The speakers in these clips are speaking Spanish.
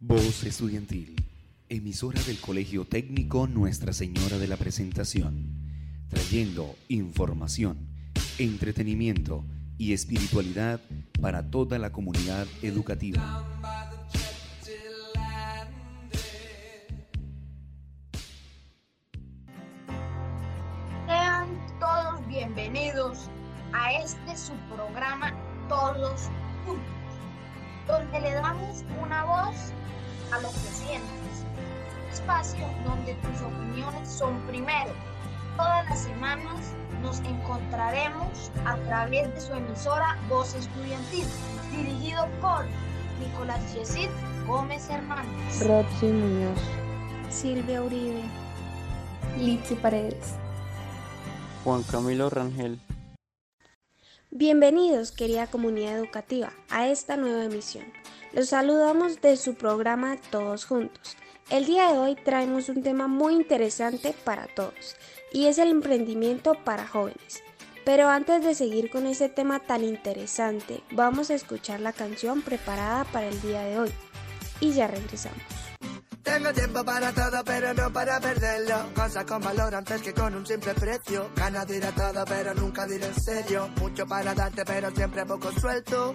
Voz Estudiantil, emisora del Colegio Técnico Nuestra Señora de la Presentación, trayendo información, entretenimiento y espiritualidad para toda la comunidad educativa. Sean todos bienvenidos a este su programa Todos Juntos, donde le damos una voz a lo que sientes. Espacio donde tus opiniones son primero. Todas las semanas nos encontraremos a través de su emisora Voz Estudiantil, dirigido por Nicolás Yesid Gómez Hernández. Roxy Muñoz, Silvia Uribe, Litsi Paredes. Juan Camilo Rangel. Bienvenidos, querida comunidad educativa, a esta nueva emisión. Los saludamos de su programa Todos Juntos. El día de hoy traemos un tema muy interesante para todos y es el emprendimiento para jóvenes. Pero antes de seguir con ese tema tan interesante, vamos a escuchar la canción preparada para el día de hoy. Y ya regresamos. Tengo tiempo para todo, pero no para perderlo. Cosas con valor antes que con un simple precio. Ganas de todo, pero nunca diré en serio. Mucho para darte, pero siempre poco suelto.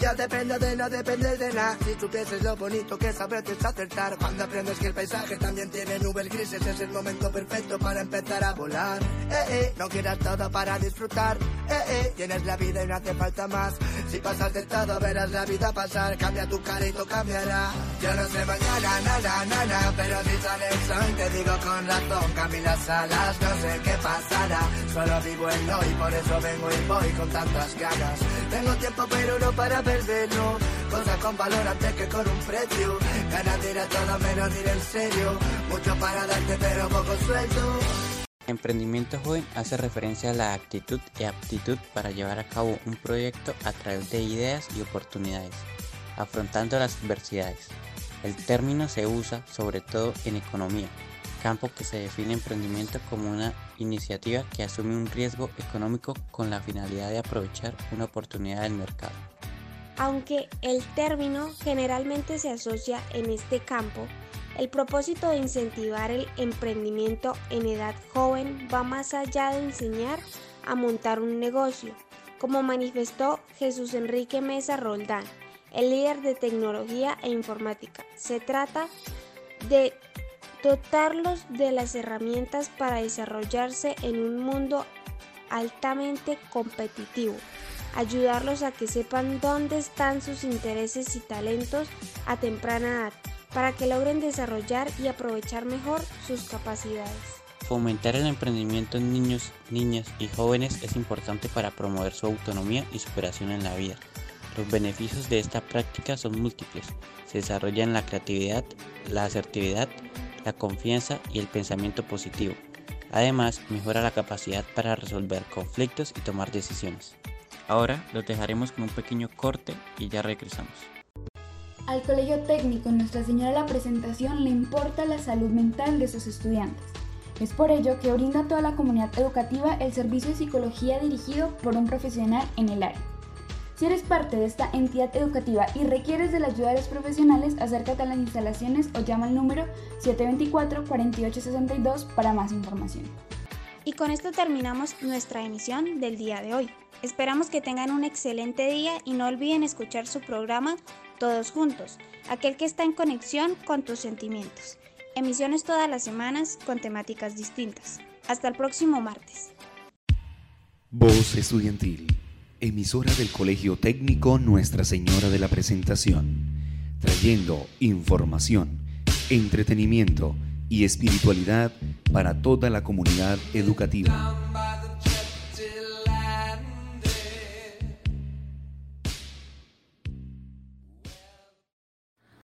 Ya depende de no depender de nada. Si supieses lo bonito que es saberte es acertar. Cuando aprendes que el paisaje también tiene nubes grises, es el momento perfecto para empezar a volar. Eh, eh, no quieras todo para disfrutar. Eh, eh, tienes la vida y no hace falta más. Si pasas de todo, verás la vida pasar. Cambia tu cara y todo cambiará. Yo no sé mañana, nada, nada, pero si sale el sol, te digo con razón. Cambié las alas, no sé qué pasará. Solo vivo en hoy, por eso vengo y voy con tantas ganas. Tengo tiempo, pero no para perderlo. Cosas con valor antes que con un precio. Ganas de ir a menos ir en serio. Mucho para darte, pero poco sueldo. Emprendimiento joven hace referencia a la actitud y aptitud para llevar a cabo un proyecto a través de ideas y oportunidades, afrontando las adversidades. El término se usa sobre todo en economía, campo que se define emprendimiento como una iniciativa que asume un riesgo económico con la finalidad de aprovechar una oportunidad del mercado. Aunque el término generalmente se asocia en este campo, el propósito de incentivar el emprendimiento en edad joven va más allá de enseñar a montar un negocio, como manifestó Jesús Enrique Mesa Roldán, el líder de tecnología e informática. Se trata de dotarlos de las herramientas para desarrollarse en un mundo altamente competitivo, ayudarlos a que sepan dónde están sus intereses y talentos a temprana edad para que logren desarrollar y aprovechar mejor sus capacidades. Fomentar el emprendimiento en niños, niñas y jóvenes es importante para promover su autonomía y superación en la vida. Los beneficios de esta práctica son múltiples. Se desarrollan la creatividad, la asertividad, la confianza y el pensamiento positivo. Además, mejora la capacidad para resolver conflictos y tomar decisiones. Ahora los dejaremos con un pequeño corte y ya regresamos. Al Colegio Técnico Nuestra Señora la Presentación le importa la salud mental de sus estudiantes. Es por ello que brinda a toda la comunidad educativa el servicio de psicología dirigido por un profesional en el área. Si eres parte de esta entidad educativa y requieres de la ayuda de los profesionales, acércate a las instalaciones o llama al número 724-4862 para más información. Y con esto terminamos nuestra emisión del día de hoy. Esperamos que tengan un excelente día y no olviden escuchar su programa Todos Juntos, aquel que está en conexión con tus sentimientos. Emisiones todas las semanas con temáticas distintas. Hasta el próximo martes. Voz Estudiantil, emisora del Colegio Técnico Nuestra Señora de la Presentación, trayendo información, entretenimiento y espiritualidad para toda la comunidad educativa.